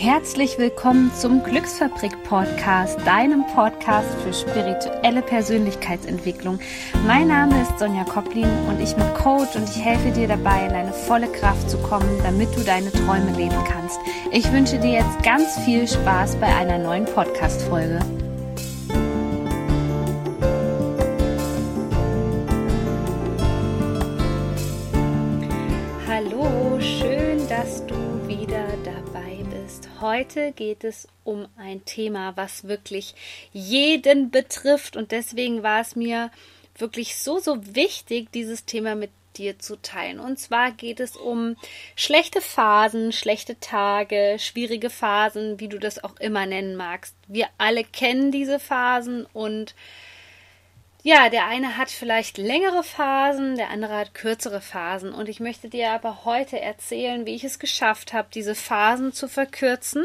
Herzlich willkommen zum Glücksfabrik Podcast, deinem Podcast für spirituelle Persönlichkeitsentwicklung. Mein Name ist Sonja Koplin und ich bin Coach und ich helfe dir dabei, in deine volle Kraft zu kommen, damit du deine Träume leben kannst. Ich wünsche dir jetzt ganz viel Spaß bei einer neuen Podcast-Folge. Hallo, Heute geht es um ein Thema, was wirklich jeden betrifft und deswegen war es mir wirklich so, so wichtig, dieses Thema mit dir zu teilen. Und zwar geht es um schlechte Phasen, schlechte Tage, schwierige Phasen, wie du das auch immer nennen magst. Wir alle kennen diese Phasen und ja, der eine hat vielleicht längere Phasen, der andere hat kürzere Phasen. Und ich möchte dir aber heute erzählen, wie ich es geschafft habe, diese Phasen zu verkürzen,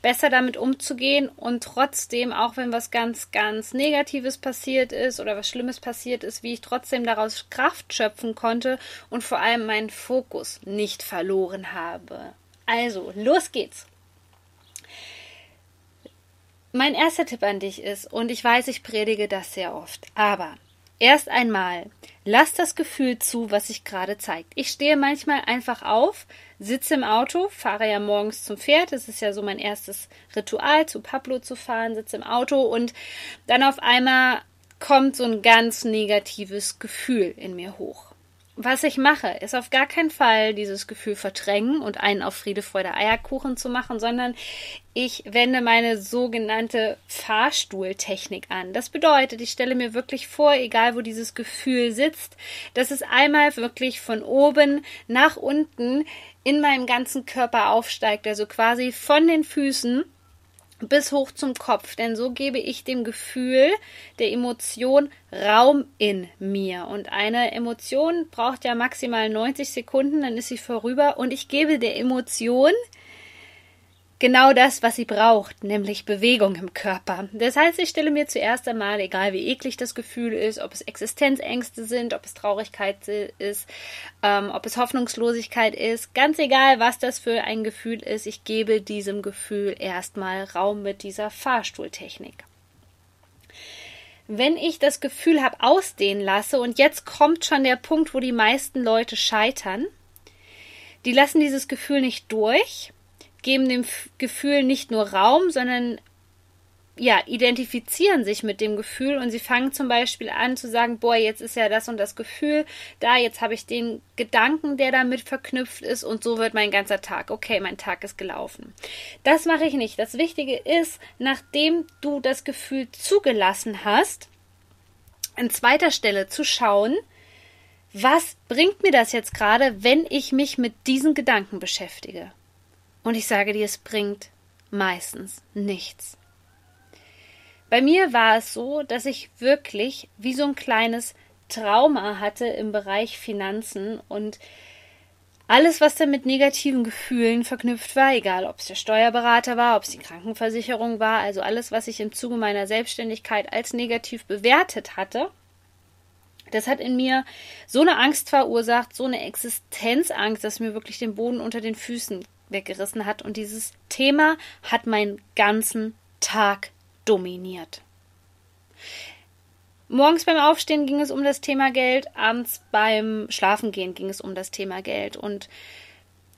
besser damit umzugehen und trotzdem, auch wenn was ganz, ganz Negatives passiert ist oder was Schlimmes passiert ist, wie ich trotzdem daraus Kraft schöpfen konnte und vor allem meinen Fokus nicht verloren habe. Also, los geht's! Mein erster Tipp an dich ist, und ich weiß, ich predige das sehr oft, aber erst einmal, lass das Gefühl zu, was sich gerade zeigt. Ich stehe manchmal einfach auf, sitze im Auto, fahre ja morgens zum Pferd, das ist ja so mein erstes Ritual, zu Pablo zu fahren, sitze im Auto und dann auf einmal kommt so ein ganz negatives Gefühl in mir hoch was ich mache, ist auf gar keinen Fall dieses Gefühl verdrängen und einen auf Friede, Freude, Eierkuchen zu machen, sondern ich wende meine sogenannte Fahrstuhltechnik an. Das bedeutet, ich stelle mir wirklich vor, egal wo dieses Gefühl sitzt, dass es einmal wirklich von oben nach unten in meinem ganzen Körper aufsteigt, also quasi von den Füßen bis hoch zum Kopf, denn so gebe ich dem Gefühl der Emotion Raum in mir. Und eine Emotion braucht ja maximal 90 Sekunden, dann ist sie vorüber und ich gebe der Emotion genau das, was sie braucht, nämlich Bewegung im Körper. Das heißt, ich stelle mir zuerst einmal, egal wie eklig das Gefühl ist, ob es Existenzängste sind, ob es Traurigkeit ist, ähm, ob es Hoffnungslosigkeit ist, ganz egal, was das für ein Gefühl ist, ich gebe diesem Gefühl erstmal Raum mit dieser Fahrstuhltechnik. Wenn ich das Gefühl habe, ausdehnen lasse, und jetzt kommt schon der Punkt, wo die meisten Leute scheitern, die lassen dieses Gefühl nicht durch, geben dem Gefühl nicht nur Raum, sondern ja, identifizieren sich mit dem Gefühl und sie fangen zum Beispiel an zu sagen, boah, jetzt ist ja das und das Gefühl da, jetzt habe ich den Gedanken, der damit verknüpft ist und so wird mein ganzer Tag. Okay, mein Tag ist gelaufen. Das mache ich nicht. Das Wichtige ist, nachdem du das Gefühl zugelassen hast, an zweiter Stelle zu schauen, was bringt mir das jetzt gerade, wenn ich mich mit diesen Gedanken beschäftige? Und ich sage dir, es bringt meistens nichts. Bei mir war es so, dass ich wirklich wie so ein kleines Trauma hatte im Bereich Finanzen und alles, was da mit negativen Gefühlen verknüpft war, egal ob es der Steuerberater war, ob es die Krankenversicherung war, also alles, was ich im Zuge meiner Selbstständigkeit als negativ bewertet hatte, das hat in mir so eine Angst verursacht, so eine Existenzangst, dass mir wirklich den Boden unter den Füßen weggerissen hat. Und dieses Thema hat meinen ganzen Tag dominiert. Morgens beim Aufstehen ging es um das Thema Geld, abends beim Schlafengehen ging es um das Thema Geld. Und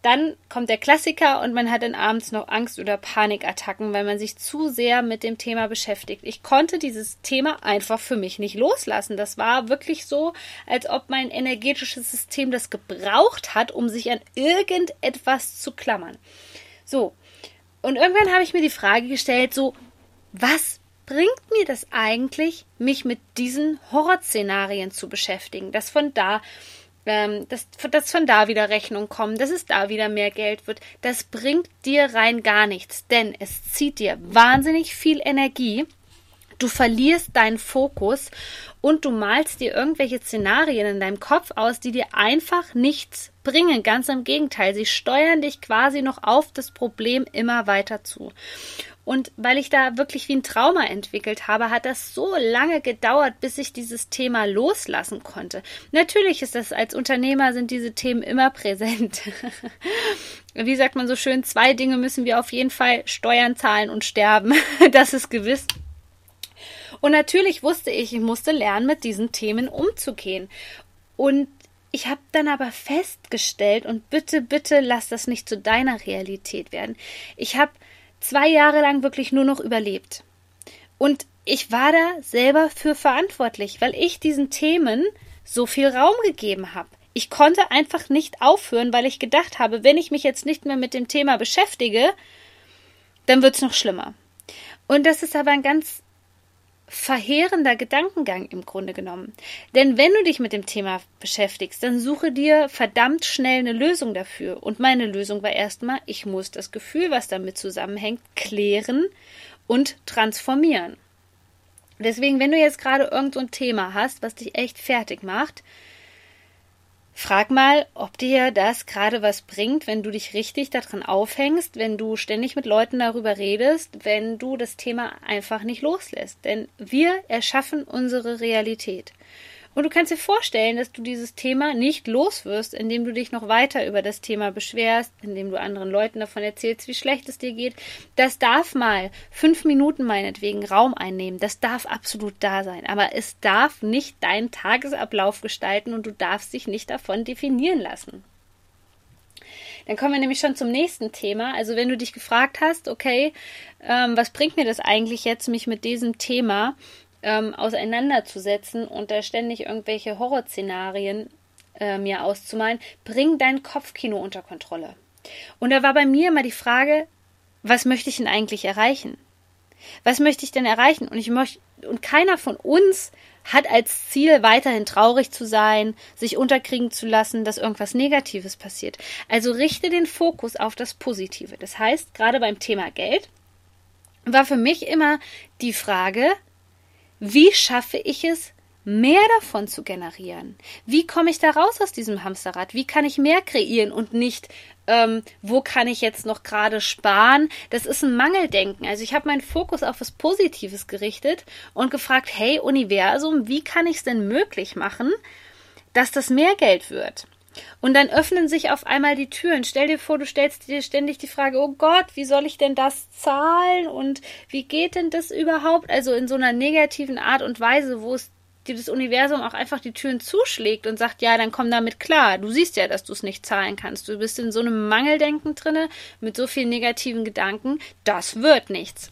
dann kommt der Klassiker und man hat dann abends noch Angst- oder Panikattacken, weil man sich zu sehr mit dem Thema beschäftigt. Ich konnte dieses Thema einfach für mich nicht loslassen. Das war wirklich so, als ob mein energetisches System das gebraucht hat, um sich an irgendetwas zu klammern. So. Und irgendwann habe ich mir die Frage gestellt, so, was bringt mir das eigentlich, mich mit diesen Horrorszenarien zu beschäftigen? Dass von da ähm, dass, dass von da wieder Rechnung kommen, dass es da wieder mehr Geld wird, das bringt dir rein gar nichts, denn es zieht dir wahnsinnig viel Energie, Du verlierst deinen Fokus und du malst dir irgendwelche Szenarien in deinem Kopf aus, die dir einfach nichts bringen. Ganz im Gegenteil, sie steuern dich quasi noch auf das Problem immer weiter zu. Und weil ich da wirklich wie ein Trauma entwickelt habe, hat das so lange gedauert, bis ich dieses Thema loslassen konnte. Natürlich ist das als Unternehmer sind diese Themen immer präsent. wie sagt man so schön, zwei Dinge müssen wir auf jeden Fall Steuern zahlen und sterben. das ist gewiss. Und natürlich wusste ich, ich musste lernen, mit diesen Themen umzugehen. Und ich habe dann aber festgestellt, und bitte, bitte lass das nicht zu deiner Realität werden. Ich habe zwei Jahre lang wirklich nur noch überlebt. Und ich war da selber für verantwortlich, weil ich diesen Themen so viel Raum gegeben habe. Ich konnte einfach nicht aufhören, weil ich gedacht habe, wenn ich mich jetzt nicht mehr mit dem Thema beschäftige, dann wird's noch schlimmer. Und das ist aber ein ganz verheerender Gedankengang im Grunde genommen. Denn wenn du dich mit dem Thema beschäftigst, dann suche dir verdammt schnell eine Lösung dafür. Und meine Lösung war erstmal, ich muss das Gefühl, was damit zusammenhängt, klären und transformieren. Deswegen, wenn du jetzt gerade irgend so ein Thema hast, was dich echt fertig macht, Frag mal, ob dir das gerade was bringt, wenn du dich richtig daran aufhängst, wenn du ständig mit Leuten darüber redest, wenn du das Thema einfach nicht loslässt. Denn wir erschaffen unsere Realität. Und du kannst dir vorstellen, dass du dieses Thema nicht loswirst, indem du dich noch weiter über das Thema beschwerst, indem du anderen Leuten davon erzählst, wie schlecht es dir geht. Das darf mal fünf Minuten meinetwegen Raum einnehmen. Das darf absolut da sein. Aber es darf nicht deinen Tagesablauf gestalten und du darfst dich nicht davon definieren lassen. Dann kommen wir nämlich schon zum nächsten Thema. Also wenn du dich gefragt hast, okay, ähm, was bringt mir das eigentlich jetzt, mich mit diesem Thema ähm, auseinanderzusetzen und da ständig irgendwelche Horrorszenarien äh, mir auszumalen, bring dein Kopfkino unter Kontrolle. Und da war bei mir immer die Frage, was möchte ich denn eigentlich erreichen? Was möchte ich denn erreichen? Und ich möchte, und keiner von uns hat als Ziel, weiterhin traurig zu sein, sich unterkriegen zu lassen, dass irgendwas Negatives passiert. Also richte den Fokus auf das Positive. Das heißt, gerade beim Thema Geld war für mich immer die Frage, wie schaffe ich es, mehr davon zu generieren? Wie komme ich da raus aus diesem Hamsterrad? Wie kann ich mehr kreieren und nicht, ähm, wo kann ich jetzt noch gerade sparen? Das ist ein Mangeldenken. Also ich habe meinen Fokus auf was Positives gerichtet und gefragt, hey Universum, wie kann ich es denn möglich machen, dass das mehr Geld wird? Und dann öffnen sich auf einmal die Türen. Stell dir vor, du stellst dir ständig die Frage, oh Gott, wie soll ich denn das zahlen und wie geht denn das überhaupt? Also in so einer negativen Art und Weise, wo es dir das Universum auch einfach die Türen zuschlägt und sagt, ja, dann komm damit klar. Du siehst ja, dass du es nicht zahlen kannst. Du bist in so einem Mangeldenken drinne mit so vielen negativen Gedanken. Das wird nichts.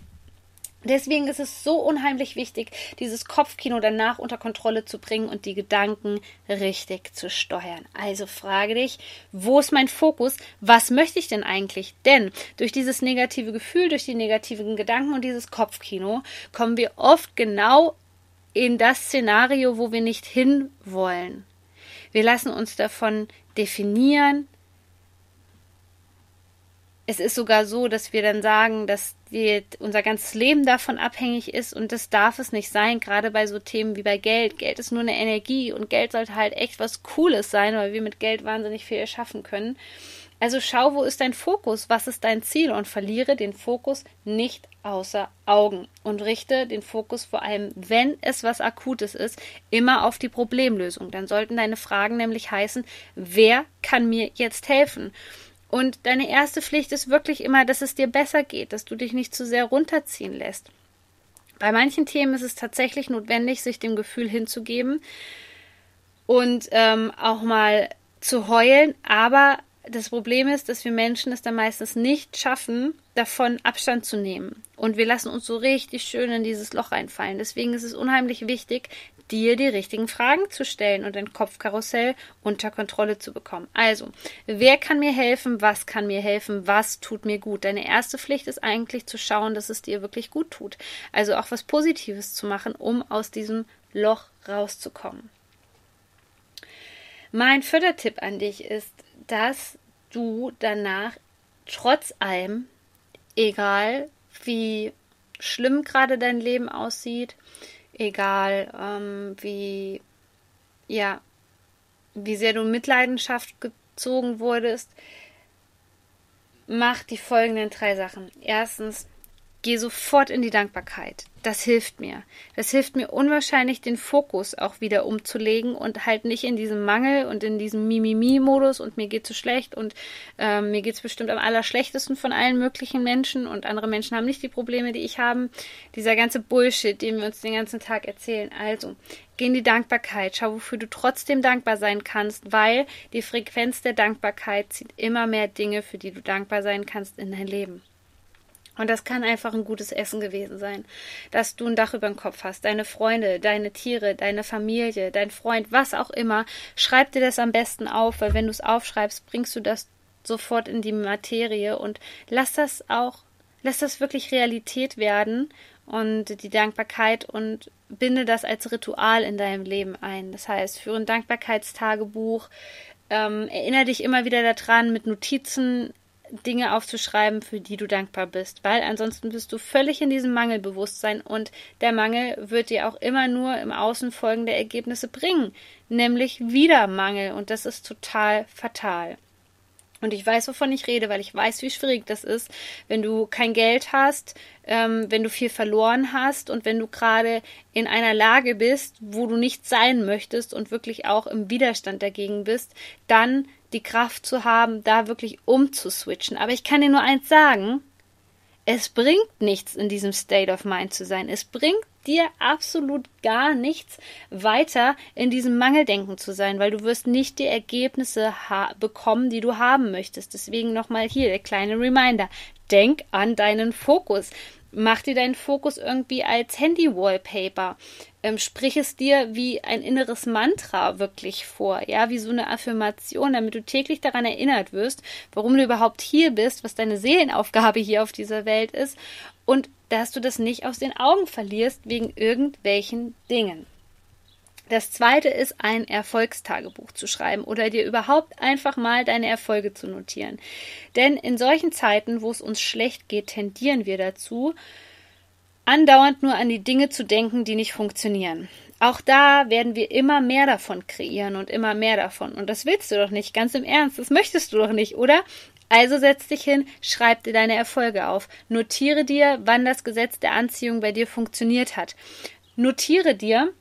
Deswegen ist es so unheimlich wichtig, dieses Kopfkino danach unter Kontrolle zu bringen und die Gedanken richtig zu steuern. Also frage dich, wo ist mein Fokus? Was möchte ich denn eigentlich? Denn durch dieses negative Gefühl, durch die negativen Gedanken und dieses Kopfkino kommen wir oft genau in das Szenario, wo wir nicht hinwollen. Wir lassen uns davon definieren, es ist sogar so, dass wir dann sagen, dass wir, unser ganzes Leben davon abhängig ist und das darf es nicht sein, gerade bei so Themen wie bei Geld. Geld ist nur eine Energie und Geld sollte halt echt was Cooles sein, weil wir mit Geld wahnsinnig viel erschaffen können. Also schau, wo ist dein Fokus, was ist dein Ziel und verliere den Fokus nicht außer Augen und richte den Fokus vor allem, wenn es was Akutes ist, immer auf die Problemlösung. Dann sollten deine Fragen nämlich heißen, wer kann mir jetzt helfen? Und deine erste Pflicht ist wirklich immer, dass es dir besser geht, dass du dich nicht zu sehr runterziehen lässt. Bei manchen Themen ist es tatsächlich notwendig, sich dem Gefühl hinzugeben und ähm, auch mal zu heulen, aber das Problem ist, dass wir Menschen es dann meistens nicht schaffen, davon Abstand zu nehmen. Und wir lassen uns so richtig schön in dieses Loch reinfallen. Deswegen ist es unheimlich wichtig, dir die richtigen Fragen zu stellen und dein Kopfkarussell unter Kontrolle zu bekommen. Also, wer kann mir helfen? Was kann mir helfen? Was tut mir gut? Deine erste Pflicht ist eigentlich zu schauen, dass es dir wirklich gut tut. Also auch was Positives zu machen, um aus diesem Loch rauszukommen. Mein Fördertipp an dich ist, dass du danach trotz allem, egal wie schlimm gerade dein Leben aussieht, egal ähm, wie, ja, wie sehr du Mitleidenschaft gezogen wurdest, mach die folgenden drei Sachen. Erstens, geh sofort in die Dankbarkeit. Das hilft mir. Das hilft mir unwahrscheinlich, den Fokus auch wieder umzulegen und halt nicht in diesem Mangel und in diesem Mimimi-Modus und mir geht's so schlecht und äh, mir geht's bestimmt am allerschlechtesten von allen möglichen Menschen und andere Menschen haben nicht die Probleme, die ich habe. Dieser ganze Bullshit, den wir uns den ganzen Tag erzählen. Also, geh in die Dankbarkeit. Schau, wofür du trotzdem dankbar sein kannst, weil die Frequenz der Dankbarkeit zieht immer mehr Dinge, für die du dankbar sein kannst in dein Leben. Und das kann einfach ein gutes Essen gewesen sein, dass du ein Dach über dem Kopf hast, deine Freunde, deine Tiere, deine Familie, dein Freund, was auch immer. Schreib dir das am besten auf, weil wenn du es aufschreibst, bringst du das sofort in die Materie und lass das auch, lass das wirklich Realität werden und die Dankbarkeit und binde das als Ritual in deinem Leben ein. Das heißt, führe ein Dankbarkeitstagebuch, ähm, erinnere dich immer wieder daran mit Notizen, Dinge aufzuschreiben, für die du dankbar bist, weil ansonsten bist du völlig in diesem Mangelbewusstsein und der Mangel wird dir auch immer nur im Außen folgende Ergebnisse bringen, nämlich wieder Mangel und das ist total fatal. Und ich weiß, wovon ich rede, weil ich weiß, wie schwierig das ist, wenn du kein Geld hast, ähm, wenn du viel verloren hast und wenn du gerade in einer Lage bist, wo du nicht sein möchtest und wirklich auch im Widerstand dagegen bist, dann die Kraft zu haben, da wirklich umzuswitchen. Aber ich kann dir nur eins sagen, es bringt nichts, in diesem State of Mind zu sein. Es bringt dir absolut gar nichts weiter in diesem Mangeldenken zu sein, weil du wirst nicht die Ergebnisse bekommen, die du haben möchtest. Deswegen nochmal hier der kleine Reminder. Denk an deinen Fokus. Mach dir deinen Fokus irgendwie als Handy-Wallpaper. Ähm, sprich es dir wie ein inneres Mantra wirklich vor, ja, wie so eine Affirmation, damit du täglich daran erinnert wirst, warum du überhaupt hier bist, was deine Seelenaufgabe hier auf dieser Welt ist und dass du das nicht aus den Augen verlierst wegen irgendwelchen Dingen. Das zweite ist, ein Erfolgstagebuch zu schreiben oder dir überhaupt einfach mal deine Erfolge zu notieren. Denn in solchen Zeiten, wo es uns schlecht geht, tendieren wir dazu, andauernd nur an die Dinge zu denken, die nicht funktionieren. Auch da werden wir immer mehr davon kreieren und immer mehr davon. Und das willst du doch nicht, ganz im Ernst. Das möchtest du doch nicht, oder? Also setz dich hin, schreib dir deine Erfolge auf. Notiere dir, wann das Gesetz der Anziehung bei dir funktioniert hat. Notiere dir,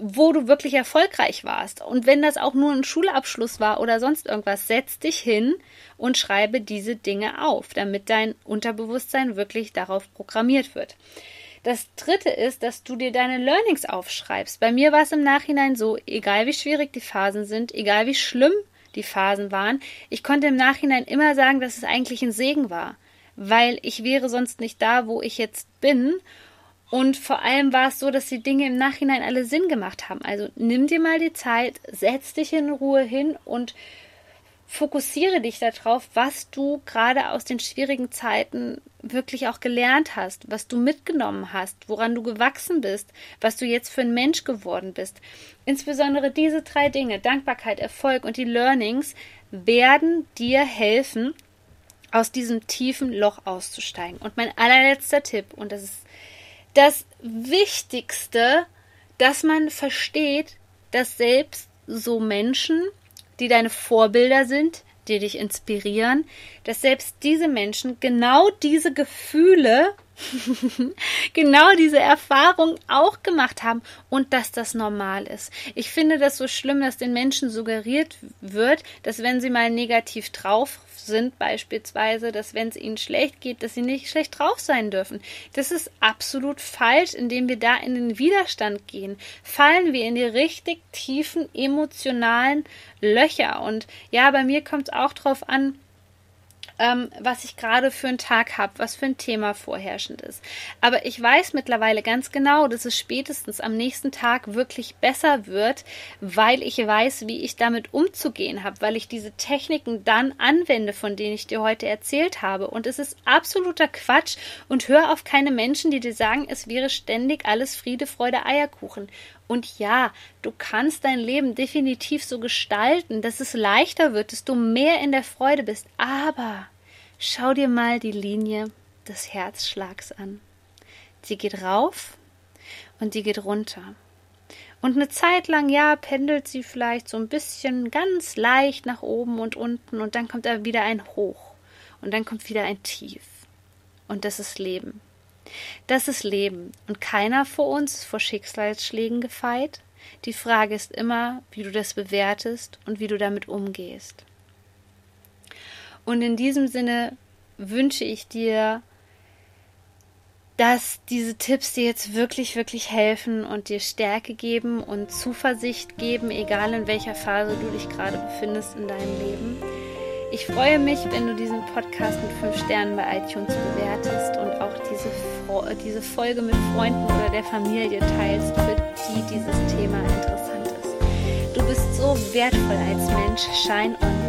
wo du wirklich erfolgreich warst. Und wenn das auch nur ein Schulabschluss war oder sonst irgendwas, setz dich hin und schreibe diese Dinge auf, damit dein Unterbewusstsein wirklich darauf programmiert wird. Das dritte ist, dass du dir deine Learnings aufschreibst. Bei mir war es im Nachhinein so, egal wie schwierig die Phasen sind, egal wie schlimm die Phasen waren, ich konnte im Nachhinein immer sagen, dass es eigentlich ein Segen war, weil ich wäre sonst nicht da, wo ich jetzt bin und vor allem war es so, dass die Dinge im Nachhinein alle Sinn gemacht haben. Also nimm dir mal die Zeit, setz dich in Ruhe hin und fokussiere dich darauf, was du gerade aus den schwierigen Zeiten wirklich auch gelernt hast, was du mitgenommen hast, woran du gewachsen bist, was du jetzt für ein Mensch geworden bist. Insbesondere diese drei Dinge, Dankbarkeit, Erfolg und die Learnings, werden dir helfen, aus diesem tiefen Loch auszusteigen. Und mein allerletzter Tipp, und das ist das Wichtigste, dass man versteht, dass selbst so Menschen, die deine Vorbilder sind, die dich inspirieren, dass selbst diese Menschen genau diese Gefühle genau diese Erfahrung auch gemacht haben und dass das normal ist. Ich finde das so schlimm, dass den Menschen suggeriert wird, dass wenn sie mal negativ drauf sind, beispielsweise, dass wenn es ihnen schlecht geht, dass sie nicht schlecht drauf sein dürfen. Das ist absolut falsch, indem wir da in den Widerstand gehen. Fallen wir in die richtig tiefen emotionalen Löcher. Und ja, bei mir kommt es auch drauf an, ähm, was ich gerade für einen Tag habe, was für ein Thema vorherrschend ist. Aber ich weiß mittlerweile ganz genau, dass es spätestens am nächsten Tag wirklich besser wird, weil ich weiß, wie ich damit umzugehen habe, weil ich diese Techniken dann anwende, von denen ich dir heute erzählt habe. Und es ist absoluter Quatsch und hör auf keine Menschen, die dir sagen, es wäre ständig alles Friede, Freude, Eierkuchen. Und ja, du kannst dein Leben definitiv so gestalten, dass es leichter wird, dass du mehr in der Freude bist. Aber schau dir mal die Linie des Herzschlags an. Sie geht rauf und die geht runter. Und eine Zeit lang, ja, pendelt sie vielleicht so ein bisschen ganz leicht nach oben und unten und dann kommt da wieder ein Hoch und dann kommt wieder ein Tief. Und das ist Leben. Das ist Leben. Und keiner vor uns ist vor Schicksalsschlägen gefeit. Die Frage ist immer, wie du das bewertest und wie du damit umgehst. Und in diesem Sinne wünsche ich dir dass diese Tipps dir jetzt wirklich, wirklich helfen und dir Stärke geben und Zuversicht geben, egal in welcher Phase du dich gerade befindest in deinem Leben. Ich freue mich, wenn du diesen Podcast mit 5 Sternen bei iTunes bewertest auch diese, diese Folge mit Freunden oder der Familie teilst, für die dieses Thema interessant ist. Du bist so wertvoll als Mensch. Shine on.